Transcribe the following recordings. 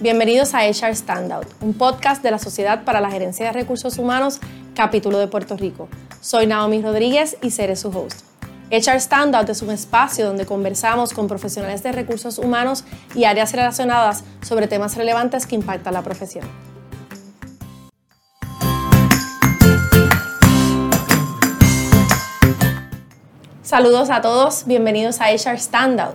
Bienvenidos a HR Standout, un podcast de la Sociedad para la Gerencia de Recursos Humanos, capítulo de Puerto Rico. Soy Naomi Rodríguez y seré su host. HR Standout es un espacio donde conversamos con profesionales de recursos humanos y áreas relacionadas sobre temas relevantes que impactan la profesión. Saludos a todos, bienvenidos a HR Standout.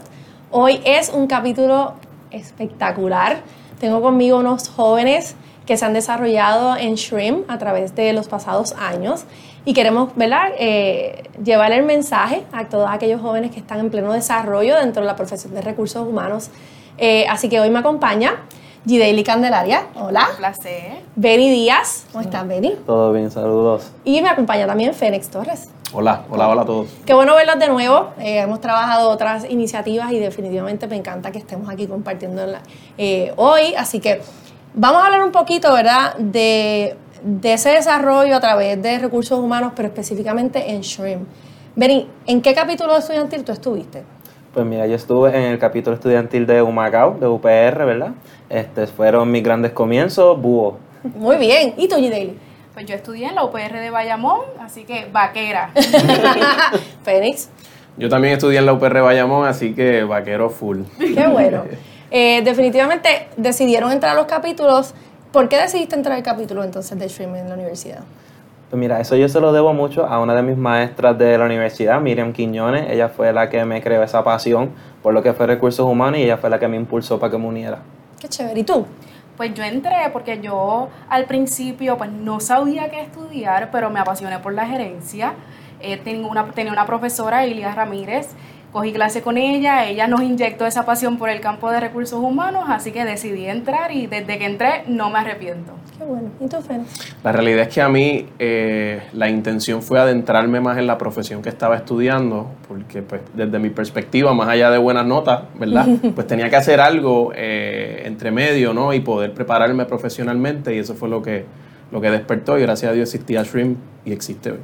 Hoy es un capítulo espectacular. Tengo conmigo unos jóvenes que se han desarrollado en Shrimp a través de los pasados años y queremos. Eh, llevar el mensaje a todos aquellos jóvenes que están en pleno desarrollo dentro de la profesión de recursos humanos. Eh, así que hoy me acompaña Gideili Candelaria, hola. Un placer. Benny Díaz, ¿cómo estás, Benny? Todo bien, saludos. Y me acompaña también Fénix Torres. Hola, hola, hola a todos. Qué bueno verlos de nuevo. Eh, hemos trabajado otras iniciativas y definitivamente me encanta que estemos aquí compartiendo hoy. Así que vamos a hablar un poquito, ¿verdad?, de de ese desarrollo a través de recursos humanos, pero específicamente en Shrimp. Benny, ¿en qué capítulo estudiantil tú estuviste? Pues mira, yo estuve en el capítulo estudiantil de Humacao, de UPR, ¿verdad? Este, fueron mis grandes comienzos, búho. Muy bien. ¿Y tú? Pues yo estudié en la UPR de Bayamón, así que vaquera. Fénix. Yo también estudié en la UPR de Bayamón, así que vaquero full. Qué bueno. Eh, definitivamente decidieron entrar a los capítulos ¿Por qué decidiste entrar al capítulo entonces de streaming en la universidad? Pues mira, eso yo se lo debo mucho a una de mis maestras de la universidad, Miriam Quiñones. Ella fue la que me creó esa pasión por lo que fue recursos humanos y ella fue la que me impulsó para que me uniera. Qué chévere. ¿Y tú? Pues yo entré porque yo al principio pues no sabía qué estudiar, pero me apasioné por la gerencia. Eh, una, tenía una profesora, Ilia Ramírez, cogí clase con ella, ella nos inyectó esa pasión por el campo de recursos humanos, así que decidí entrar y desde que entré no me arrepiento. Qué bueno. ¿Y tú, Fer? La realidad es que a mí eh, la intención fue adentrarme más en la profesión que estaba estudiando, porque pues desde mi perspectiva, más allá de buenas notas, ¿verdad? Pues tenía que hacer algo eh, entre medio, ¿no? Y poder prepararme profesionalmente y eso fue lo que, lo que despertó y gracias a Dios existía Shrimp y existe hoy.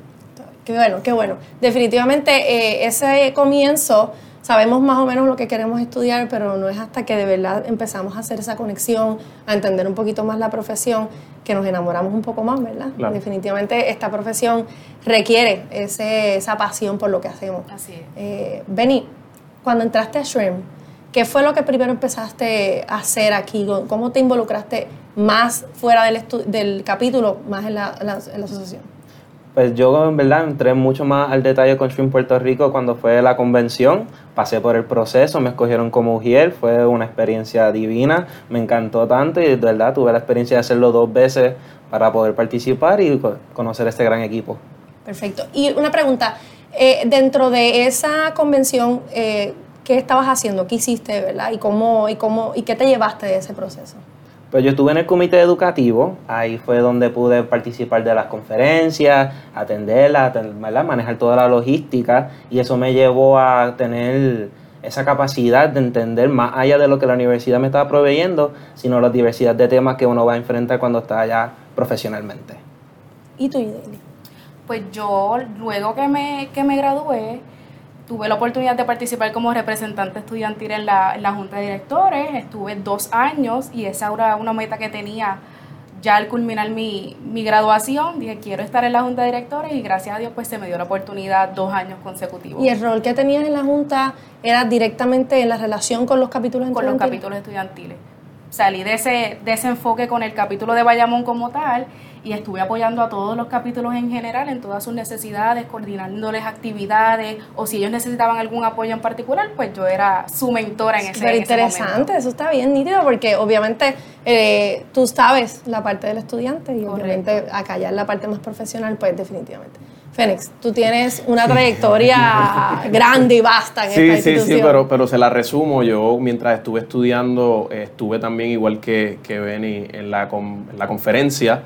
Qué bueno, qué bueno. Definitivamente eh, ese comienzo sabemos más o menos lo que queremos estudiar, pero no es hasta que de verdad empezamos a hacer esa conexión, a entender un poquito más la profesión, que nos enamoramos un poco más, ¿verdad? Definitivamente esta profesión requiere ese, esa pasión por lo que hacemos. Así es. Eh, Benny, cuando entraste a Shrimp, ¿qué fue lo que primero empezaste a hacer aquí? ¿Cómo te involucraste más fuera del, del capítulo, más en la, en la asociación? Pues yo en verdad entré mucho más al detalle con Swim Puerto Rico cuando fue la convención, pasé por el proceso, me escogieron como Ujiel, fue una experiencia divina, me encantó tanto y de verdad tuve la experiencia de hacerlo dos veces para poder participar y conocer este gran equipo. Perfecto. Y una pregunta, eh, dentro de esa convención, eh, ¿qué estabas haciendo? ¿Qué hiciste, verdad? ¿Y cómo, y cómo, y qué te llevaste de ese proceso? Pues yo estuve en el comité educativo, ahí fue donde pude participar de las conferencias, atenderlas, manejar toda la logística y eso me llevó a tener esa capacidad de entender más allá de lo que la universidad me estaba proveyendo, sino la diversidad de temas que uno va a enfrentar cuando está allá profesionalmente. ¿Y tú, Ideli? Pues yo, luego que me, que me gradué, tuve la oportunidad de participar como representante estudiantil en la, Junta de Directores, estuve dos años y esa era una meta que tenía ya al culminar mi, graduación, dije quiero estar en la Junta de Directores y gracias a Dios pues se me dio la oportunidad dos años consecutivos. ¿Y el rol que tenías en la Junta era directamente en la relación con los capítulos estudiantiles? Con los capítulos estudiantiles. Salí de ese, de ese enfoque con el capítulo de Bayamón como tal y estuve apoyando a todos los capítulos en general en todas sus necesidades, coordinándoles actividades o si ellos necesitaban algún apoyo en particular, pues yo era su mentora en ese, Pero interesante, eso está bien nítido porque obviamente eh, tú sabes la parte del estudiante y obviamente acá ya en la parte más profesional, pues definitivamente. Fénix, tú tienes una trayectoria grande y vasta en sí, esta institución. Sí, sí, pero, pero se la resumo. Yo, mientras estuve estudiando, estuve también igual que, que Benny en la, en la conferencia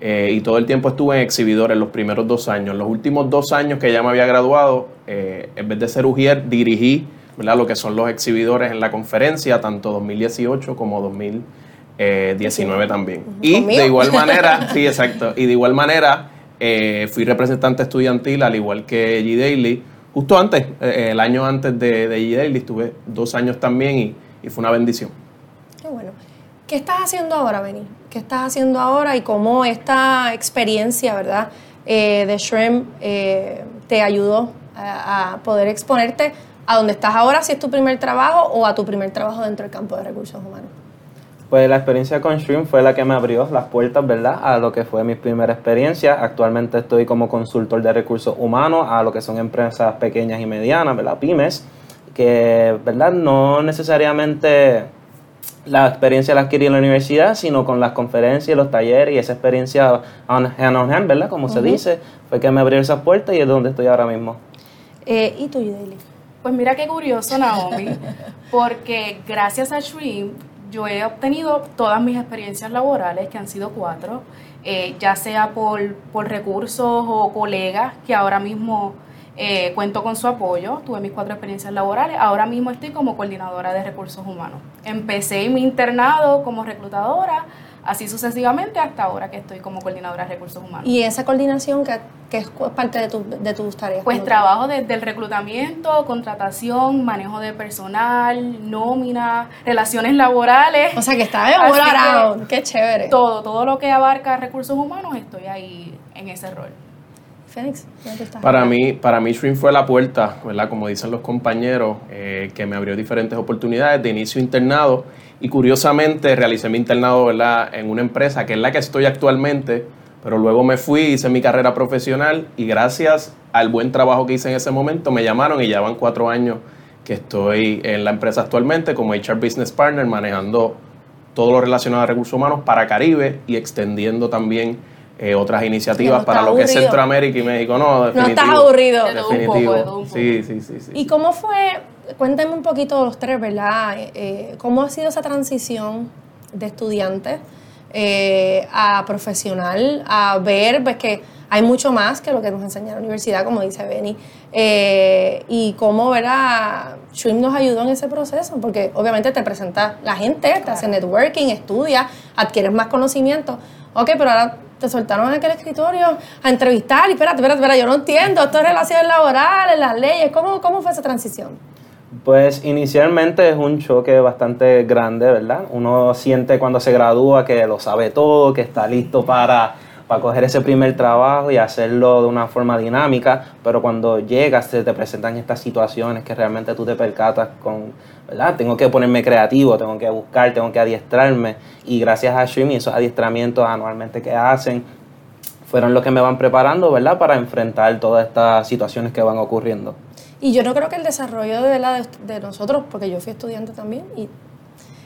eh, y todo el tiempo estuve en exhibidores los primeros dos años. Los últimos dos años que ya me había graduado, eh, en vez de ser Ujier, dirigí ¿verdad? lo que son los exhibidores en la conferencia, tanto 2018 como 2019 también. Y de igual manera, sí, exacto, y de igual manera eh, fui representante estudiantil, al igual que G. Daily, justo antes, el año antes de, de G. Daily, estuve dos años también y, y fue una bendición. Qué bueno. ¿Qué estás haciendo ahora, Benny? ¿Qué estás haciendo ahora y cómo esta experiencia, verdad, eh, de Shrimp eh, te ayudó a, a poder exponerte a donde estás ahora, si es tu primer trabajo o a tu primer trabajo dentro del campo de recursos humanos? Pues la experiencia con Shrimp fue la que me abrió las puertas, ¿verdad? A lo que fue mi primera experiencia. Actualmente estoy como consultor de recursos humanos a lo que son empresas pequeñas y medianas, ¿verdad? Pymes, que, ¿verdad? No necesariamente la experiencia la adquirí en la universidad, sino con las conferencias y los talleres y esa experiencia on hand on hand, ¿verdad? Como se dice, fue que me abrió esas puertas y es donde estoy ahora mismo. Eh, ¿Y tú, Daily? Pues mira qué curioso, Naomi, porque gracias a Shrimp yo he obtenido todas mis experiencias laborales, que han sido cuatro, eh, ya sea por, por recursos o colegas que ahora mismo eh, cuento con su apoyo, tuve mis cuatro experiencias laborales, ahora mismo estoy como coordinadora de recursos humanos. Empecé mi internado como reclutadora, así sucesivamente hasta ahora que estoy como coordinadora de recursos humanos. ¿Y esa coordinación que, que es parte de, tu, de tus tareas? Pues trabajo desde el reclutamiento, contratación, manejo de personal, nómina, relaciones laborales. O sea, que estás en all around. Qué chévere. todo, todo lo que abarca recursos humanos, estoy ahí en ese rol. Fénix, ¿dónde estás? Para mí, para mí Shrimp fue la puerta, ¿verdad? Como dicen los compañeros, eh, que me abrió diferentes oportunidades de inicio internado y curiosamente realicé mi internado, ¿verdad? En una empresa que es la que estoy actualmente, pero luego me fui, hice mi carrera profesional y gracias al buen trabajo que hice en ese momento me llamaron y ya van cuatro años que estoy en la empresa actualmente como HR Business Partner manejando todo lo relacionado a recursos humanos para Caribe y extendiendo también eh, otras iniciativas no para lo que es aburrido. Centroamérica y México. No, No definitivo. estás aburrido. De todo un poco, Definitivo. de un poco. Sí, sí, sí, sí. ¿Y cómo fue? Cuéntame un poquito los tres, ¿verdad? Eh, ¿Cómo ha sido esa transición de estudiante eh, a profesional, a ver pues, que hay mucho más que lo que nos enseña la universidad, como dice Benny? Eh, y cómo, ¿verdad? Shrimp nos ayudó en ese proceso, porque obviamente te presenta la gente, te hace networking, estudia, adquieres más conocimiento. Ok, pero ahora te soltaron en aquel escritorio a entrevistar y espérate, espérate, espérate, yo no entiendo, esto es relaciones laborales, las leyes, ¿cómo, cómo fue esa transición? Pues inicialmente es un choque bastante grande, ¿verdad? Uno siente cuando se gradúa que lo sabe todo, que está listo para, para coger ese primer trabajo y hacerlo de una forma dinámica, pero cuando llegas se te presentan estas situaciones que realmente tú te percatas con, ¿verdad? Tengo que ponerme creativo, tengo que buscar, tengo que adiestrarme y gracias a Shrimp y esos adiestramientos anualmente que hacen, fueron los que me van preparando, ¿verdad? Para enfrentar todas estas situaciones que van ocurriendo. Y yo no creo que el desarrollo de, la, de, de nosotros, porque yo fui estudiante también, y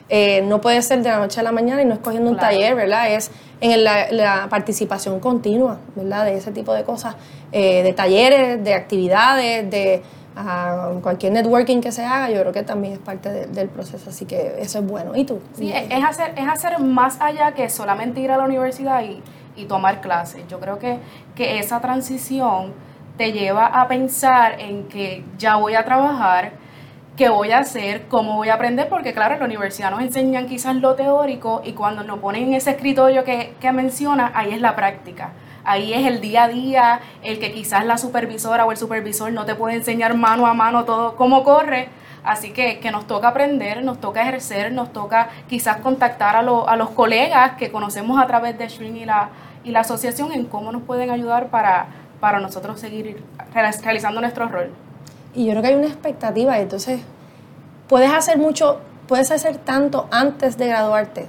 eh, no puede ser de la noche a la mañana y no es cogiendo un Claro. taller, ¿verdad? Es en la, la participación continua, ¿verdad? De ese tipo de cosas, eh, de talleres, de actividades, de ah, cualquier networking que se haga, yo creo que también es parte de- del proceso, así que eso es bueno. ¿Y tú? Sí, es es hacer, es hacer más allá que solamente ir a la universidad y, y tomar clases. Yo creo que, que esa transición te lleva a pensar en que ya voy a trabajar, qué voy a hacer, cómo voy a aprender, porque claro, en la universidad nos enseñan quizás lo teórico y cuando nos ponen en ese escritorio que, que menciona, ahí es la práctica. Ahí es el día a día, el que quizás la supervisora o el supervisor no te puede enseñar mano a mano todo cómo corre, Así que, que nos toca aprender, nos toca ejercer, nos toca quizás contactar a, lo- a los colegas que conocemos a través de Shrink y la, y la asociación en cómo nos pueden ayudar para, para nosotros seguir real- realizando nuestro rol. Y yo creo que hay una expectativa, entonces puedes hacer mucho, puedes hacer tanto antes de graduarte,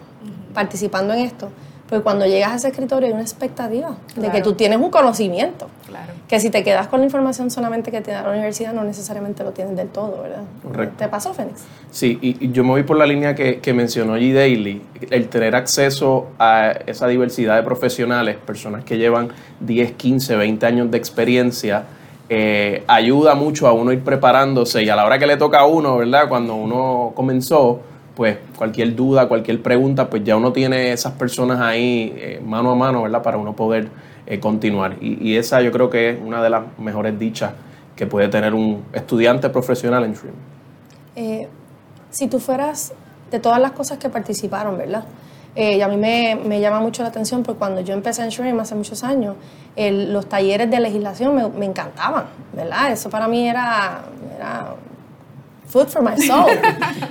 participando en esto, porque cuando llegas a ese escritorio hay una expectativa de que tú tienes un conocimiento, Claro. que si te quedas con la información solamente que te da la universidad, no necesariamente lo tienes del todo, ¿verdad? Correcto. ¿Te pasó, Fénix? Sí, y, y yo me voy por la línea que, que mencionó G. Daily, el tener acceso a esa diversidad de profesionales, personas que llevan 10, 15, 20 años de experiencia, eh, ayuda mucho a uno ir preparándose y a la hora que le toca a uno, ¿verdad? Cuando uno comenzó, pues cualquier duda, cualquier pregunta, pues ya uno tiene esas personas ahí eh, mano a mano, ¿verdad? Para uno poder eh, continuar. Y, esa yo creo que es una de las mejores dichas que puede tener un estudiante profesional en Shrimp. Eh, si tú fueras de todas las cosas que participaron, ¿verdad? Eh, y a mí me, me llama mucho la atención porque cuando yo empecé en Shrimp hace muchos años, el- los talleres de legislación me, me encantaban, ¿verdad? Eso para mí era food for my soul.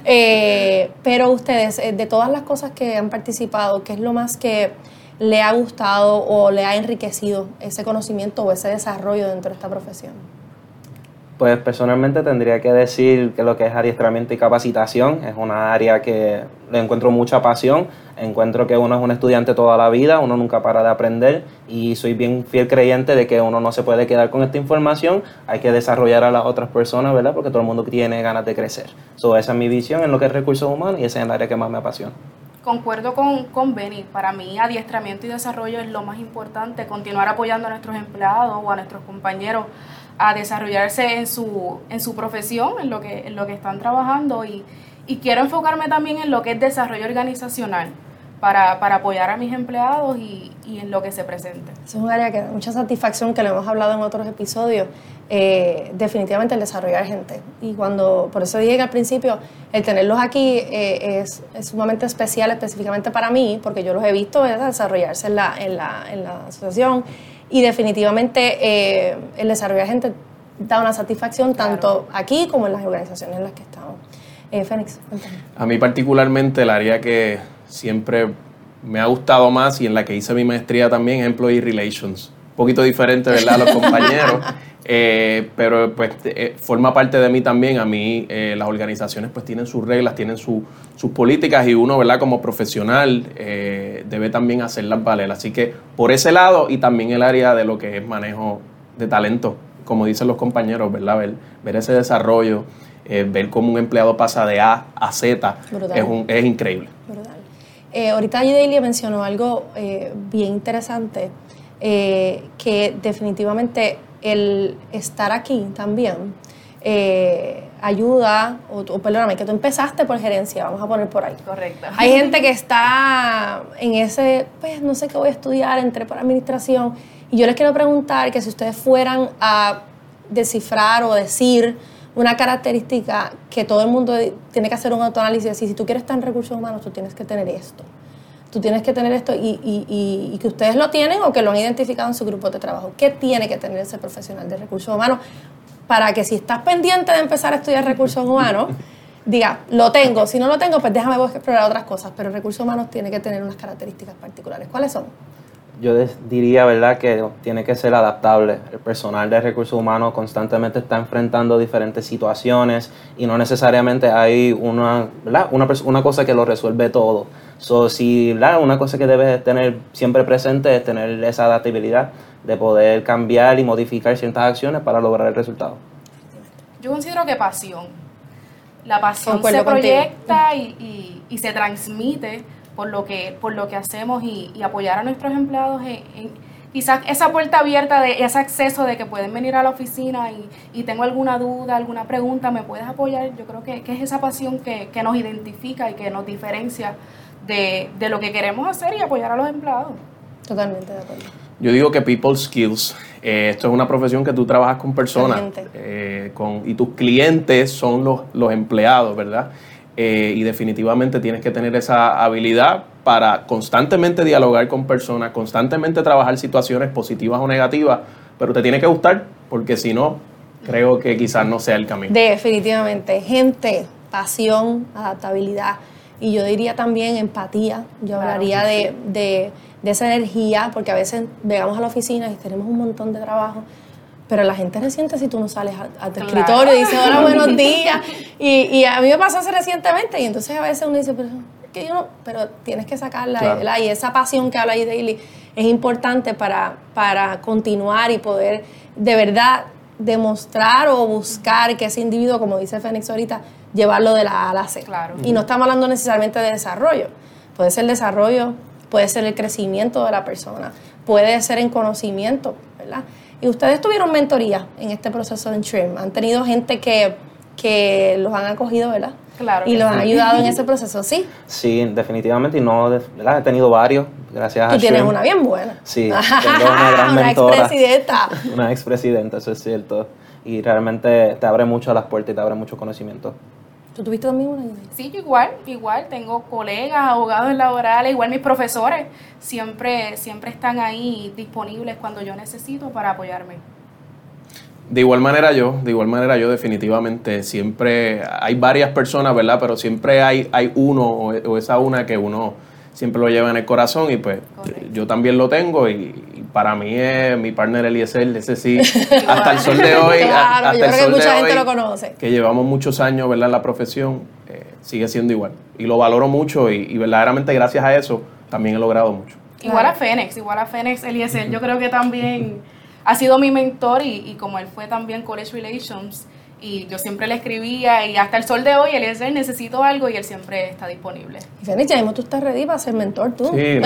Eh, pero ustedes, eh, de todas las cosas que han participado, ¿qué es lo más que le ha gustado o le ha enriquecido ese conocimiento o ese desarrollo dentro de esta profesión? Pues personalmente tendría que decir que lo que es adiestramiento y capacitación es una área que le encuentro mucha pasión. Encuentro que uno es un estudiante toda la vida, uno nunca para de aprender y soy bien fiel creyente de que uno no se puede quedar con esta información, hay que desarrollar a las otras personas, ¿verdad? Porque todo el mundo tiene ganas de crecer. So, esa es mi visión en lo que es recursos humanos y esa es el área que más me apasiona. Concuerdo con, con Benny, para mí adiestramiento y desarrollo es lo más importante, continuar apoyando a nuestros empleados o a nuestros compañeros a desarrollarse en su, en su profesión, en lo que, en lo que están trabajando y, y quiero enfocarme también en lo que es desarrollo organizacional para, para apoyar a mis empleados y, y, en lo que se presente. Es un área que da mucha satisfacción, que lo hemos hablado en otros episodios, eh, definitivamente el desarrollar gente. Y cuando, por eso dije que al principio, el tenerlos aquí eh, es, es, sumamente especial, específicamente para mí, porque yo los he visto desarrollarse en la, en la, en la asociación y definitivamente eh, el desarrollar gente da una satisfacción claro. tanto aquí como en las organizaciones en las que estamos. Eh, Fénix, cuéntame. A mí particularmente el área que siempre me ha gustado más y en la que hice mi maestría también, Employee Relations. Un poquito diferente, ¿verdad?, los compañeros. Eh, pero pues eh, forma parte de mí también. A mí eh, las organizaciones pues tienen sus reglas, tienen su, sus políticas y uno, ¿verdad? Como profesional eh, debe también hacerlas valer. Así que por ese lado y también el área de lo que es manejo de talento, como dicen los compañeros, ¿verdad? Ver, ver ese desarrollo, ver cómo un empleado pasa de A a Z es, un, es, increíble. Ahorita Daily mencionó algo bien interesante que definitivamente el estar aquí también eh, ayuda, o, o, perdóname, que tú empezaste por gerencia, vamos a poner por ahí. Correcto. Hay gente que está en ese, pues no sé qué voy a estudiar, entré por administración, y yo les quiero preguntar que si ustedes fueran a descifrar o decir una característica que todo el mundo tiene que hacer un autoanálisis, y si tú quieres estar en recursos humanos, tú tienes que tener esto tú tienes que tener esto y, y, y, y, que ustedes lo tienen o que lo han identificado en su grupo de trabajo. ¿Qué tiene que tener ese profesional de recursos humanos para que si estás pendiente de empezar a estudiar recursos humanos, diga, lo tengo, si no lo tengo, pues déjame explorar otras cosas, pero recursos humanos tiene que tener unas características particulares. ¿Cuáles son? Yo diría, ¿verdad?, que tiene que ser adaptable. El personal de recursos humanos constantemente está enfrentando diferentes situaciones y no necesariamente hay una, ¿verdad? una, una cosa que lo resuelve todo. So, si ¿verdad? una cosa que debes tener siempre presente es tener esa adaptabilidad de poder cambiar y modificar ciertas acciones para lograr el resultado. Yo considero que pasión. La pasión se proyecta y, y, y, se transmite por lo que, por lo que hacemos y, y apoyar a nuestros empleados en, en, quizás esa puerta abierta de ese acceso de que pueden venir a la oficina y, y tengo alguna duda, alguna pregunta, me puedes apoyar. Yo creo que, que es esa pasión que, que nos identifica y que nos diferencia de, de, lo que queremos hacer y apoyar a los empleados. Totalmente de acuerdo. Yo digo que people skills, eh, esto es una profesión que tú trabajas con personas eh, con, y tus clientes son los, los empleados, ¿verdad? Eh, y definitivamente tienes que tener esa habilidad para constantemente dialogar con personas, constantemente trabajar situaciones positivas o negativas, pero te tiene que gustar, porque si no, creo que quizás no sea el camino. Definitivamente, gente, pasión, adaptabilidad y yo diría también empatía. Yo claro, hablaría de, de, de, esa energía, porque a veces llegamos a la oficina y tenemos un montón de trabajo, pero la gente reciente si tú no sales a, a tu claro. escritorio y dices, hola, buenos días. Y, y, a mí me pasó hace recientemente, y entonces a veces uno dice, pero, que yo no, pero tienes que sacarla, claro. y esa pasión que habla ahí Daily es importante para, para continuar y poder de verdad demostrar o buscar que ese individuo, como dice Fénix ahorita, llevarlo de la A a la C. Claro. Y no estamos hablando necesariamente de desarrollo. Puede ser desarrollo, puede ser el crecimiento de la persona, puede ser en conocimiento, ¿verdad? Y ustedes tuvieron mentoría en este proceso en TRIM. Han tenido gente que, que los han acogido, ¿verdad? Claro. Y los sí. han ayudado en ese proceso, ¿sí? Sí, definitivamente. Y no, ¿verdad? He tenido varios, gracias Tú a tienes Shrim. una bien buena. Sí, tengo una gran mentora. una expresidenta. Una expresidenta, eso es cierto. Y realmente te abre mucho las puertas y te abre mucho conocimiento. ¿Tú tuviste también una idea? Sí, yo igual, igual. Tengo colegas, abogados laborales, igual mis profesores. Siempre, siempre están ahí disponibles cuando yo necesito para apoyarme. De igual manera yo, de igual manera yo definitivamente siempre hay varias personas, ¿verdad? Pero siempre hay, hay uno o, o esa una que uno siempre lo lleva en el corazón y pues yo también lo tengo y, para mí es mi partner Eliezer, ese sí, hasta el sol de hoy, Claro, hasta yo el creo que sol mucha de gente hoy, lo conoce. que llevamos muchos años, ¿verdad? En la profesión, eh, sigue siendo igual y lo valoro mucho y, y verdaderamente gracias a eso también he logrado mucho. Igual a Fénix, igual a Fénix, Eliezer, yo creo que también ha sido mi mentor y, y como él fue también College Relations y yo siempre le escribía y hasta el sol de hoy, Eliezer, necesito algo y él siempre está disponible. Y ya mismo tú estás ready para ser mentor tú. Sí,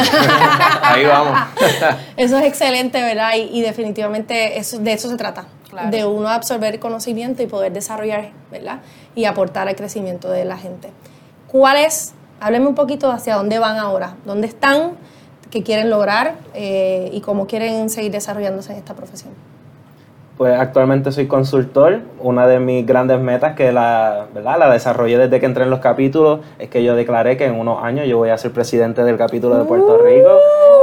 ahí vamos. Eso es excelente, ¿verdad? Y, y definitivamente eso, de eso se trata. Claro. De uno absorber conocimiento y poder desarrollar, ¿verdad? Y aportar al crecimiento de la gente. ¿Cuál es? Hábleme un poquito hacia dónde van ahora. ¿Dónde están? ¿Qué quieren lograr? Eh, y cómo quieren seguir desarrollándose en esta profesión. Pues actualmente soy consultor. Una de mis grandes metas que la, ¿verdad? la desarrollé desde que entré en los capítulos es que yo declaré que en unos años yo voy a ser presidente del capítulo de Puerto Rico.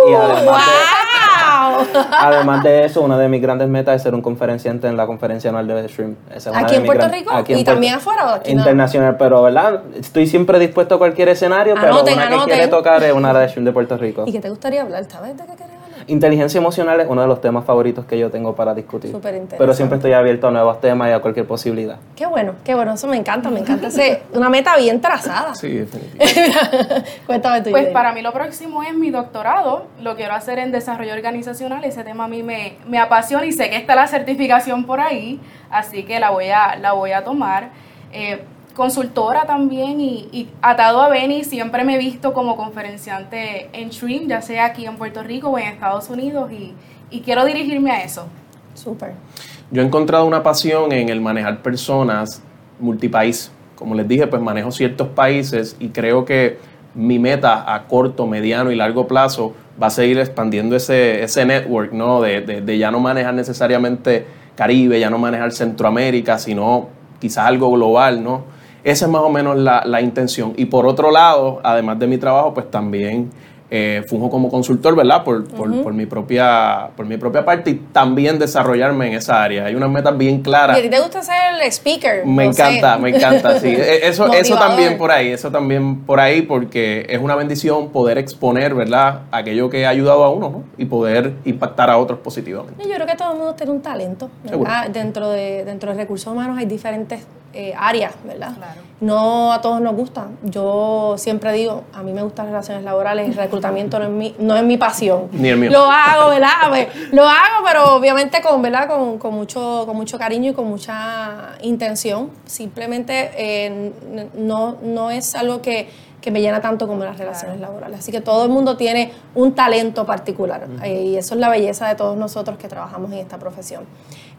Y además de, ¡Wow! además de eso, una de mis grandes metas es ser un conferenciante en la conferencia anual de es una ¿Aquí de en Puerto gran- Rico? aquí en ¿Y Puerto- también afuera o aquí no? Internacional, pero ¿verdad? Estoy siempre dispuesto a cualquier escenario, pero Anoten, una que anoten. quiere tocar es una de Shrimp de Puerto Rico. ¿Y qué te gustaría hablar? ¿Sabes de qué quieres? Inteligencia emocional es uno de los temas favoritos que yo tengo para discutir. Súper interesante. Pero siempre estoy abierto a nuevos temas y a cualquier posibilidad. Qué bueno, qué bueno. Eso me encanta, me encanta. Ese, una meta bien trazada. Sí, definitivamente. Cuéntame tú. Pues para mí lo próximo es mi doctorado, lo quiero hacer en desarrollo organizacional, ese tema a mí me, me apasiona y sé que está la certificación por ahí, así que la voy a, la voy a tomar. Eh, consultora también y, y atado a Beni siempre me he visto como conferenciante en Shrimp, ya sea aquí en Puerto Rico o en Estados Unidos y, y quiero dirigirme a eso. Súper. Yo he encontrado una pasión en el manejar personas multipaís. Como les dije, pues manejo ciertos países y creo que mi meta a corto, mediano y largo plazo va a seguir expandiendo ese, ese network, ¿no? De, de- de ya no manejar necesariamente Caribe, ya no manejar Centroamérica, sino quizás algo global, ¿no? Esa es más o menos la, la intención. Y por otro lado, además de mi trabajo, pues también eh, funjo como consultor, ¿verdad? Por, por, por mi propia, por mi propia parte y también desarrollarme en esa área. Hay unas metas bien ¿Y claras. a ti te gusta ser el speaker? Me No sé. encanta, me encanta, sí. E- Eso, eso también por ahí, eso también por ahí, porque es una bendición poder exponer, ¿verdad? Aquello que ha ayudado a uno, ¿no? Y poder impactar a otros positivamente. Yo creo que todo el mundo tiene un talento. Dentro de, dentro de recursos humanos hay diferentes eh, áreas, ¿verdad? Claro. No a todos nos gusta. Yo siempre digo, a mí me gustan las relaciones laborales, el reclutamiento no es mi, no es mi pasión. Ni el mío. Lo hago, ¿verdad? Pues, lo hago, pero obviamente con, ¿verdad? Con, con mucho, con mucho cariño y con mucha intención. Simplemente eh, no, no es algo que, que me llena tanto como las relaciones laborales. Así que todo el mundo tiene un talento particular eh, y eso es la belleza de todos nosotros que trabajamos en esta profesión.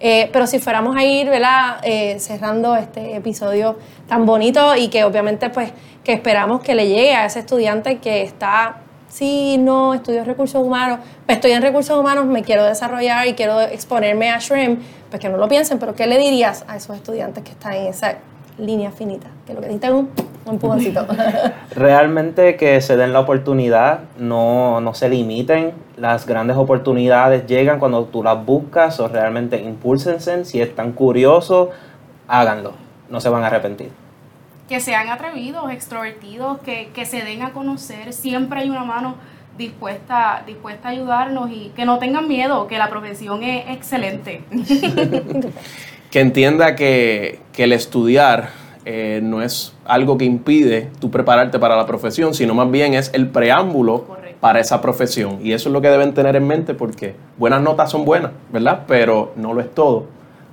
Eh, pero si fuéramos a ir, ¿verdad? Eh, cerrando este episodio tan bonito y que obviamente pues que esperamos que le llegue a ese estudiante que está sí, no, estudio recursos humanos, pues estoy en recursos humanos, me quiero desarrollar y quiero exponerme a Shrimp, pues que no lo piensen, pero ¿qué le dirías a esos estudiantes que están en esa línea finita? Que lo que necesitan es un, un empujoncito. Realmente que se den la oportunidad, no, no se limiten. Las grandes oportunidades llegan cuando tú las buscas o realmente impúlsense. Si están curiosos, háganlo. No se van a arrepentir. que sean atrevidos, extrovertidos, que, que se den a conocer. Siempre hay una mano dispuesta, dispuesta a ayudarnos y que no tengan miedo, que la profesión es excelente. Que entienda que, que el estudiar eh, no es algo que impide tú prepararte para la profesión, sino más bien es el preámbulo Correcto. para esa profesión. Y eso es lo que deben tener en mente porque buenas notas son buenas, ¿verdad? Pero no lo es todo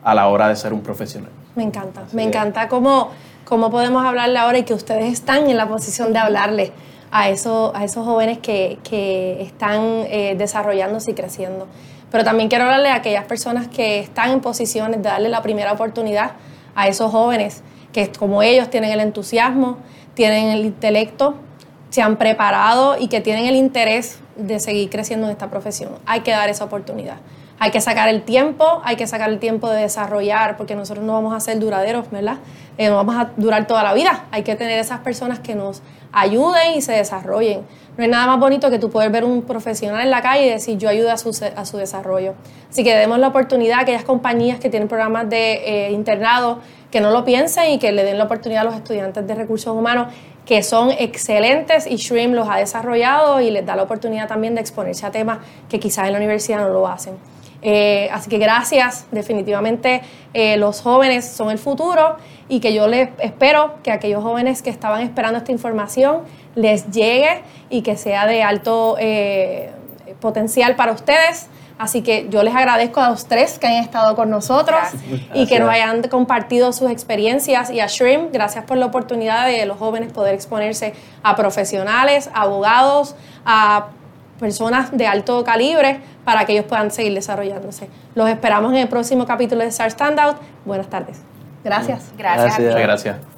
a la hora de ser un profesional. Me encanta, Así me es. encanta cómo, cómo podemos hablarle ahora y que ustedes están en la posición de hablarle a, eso, a esos jóvenes que, que están eh, desarrollándose y creciendo. Pero también quiero hablarle a aquellas personas que están en posiciones de darle la primera oportunidad a esos jóvenes que como ellos tienen el entusiasmo, tienen el intelecto, se han preparado y que tienen el interés de seguir creciendo en esta profesión. Hay que dar esa oportunidad. Hay que sacar el tiempo, hay que sacar el tiempo de desarrollar, porque nosotros no vamos a ser duraderos, ¿verdad? eh, no vamos a durar toda la vida. Hay que tener esas personas que nos ayuden y se desarrollen. No hay nada más bonito que tú poder ver un profesional en la calle y decir yo ayudo a su, su desarrollo. Así que demos la oportunidad a aquellas compañías que tienen programas de eh, internado que no lo piensen y que le den la oportunidad a los estudiantes de recursos humanos que son excelentes y Shrimp los ha desarrollado y les da la oportunidad también de exponerse a temas que quizás en la universidad no lo hacen. Eh, así que gracias, definitivamente eh, los jóvenes son el futuro y que yo les espero que aquellos jóvenes que estaban esperando esta información les llegue y que sea de alto eh, potencial para ustedes. Así que yo les agradezco a los tres que han estado con nosotros y que nos hayan compartido sus experiencias. Y a Shrimp, gracias por la oportunidad de los jóvenes poder exponerse a profesionales, abogados, a personas de alto calibre para que ellos puedan seguir desarrollándose. Los esperamos en el próximo capítulo de Star Standout. Buenas tardes. Gracias. Gracias. Gracias. Muchas gracias.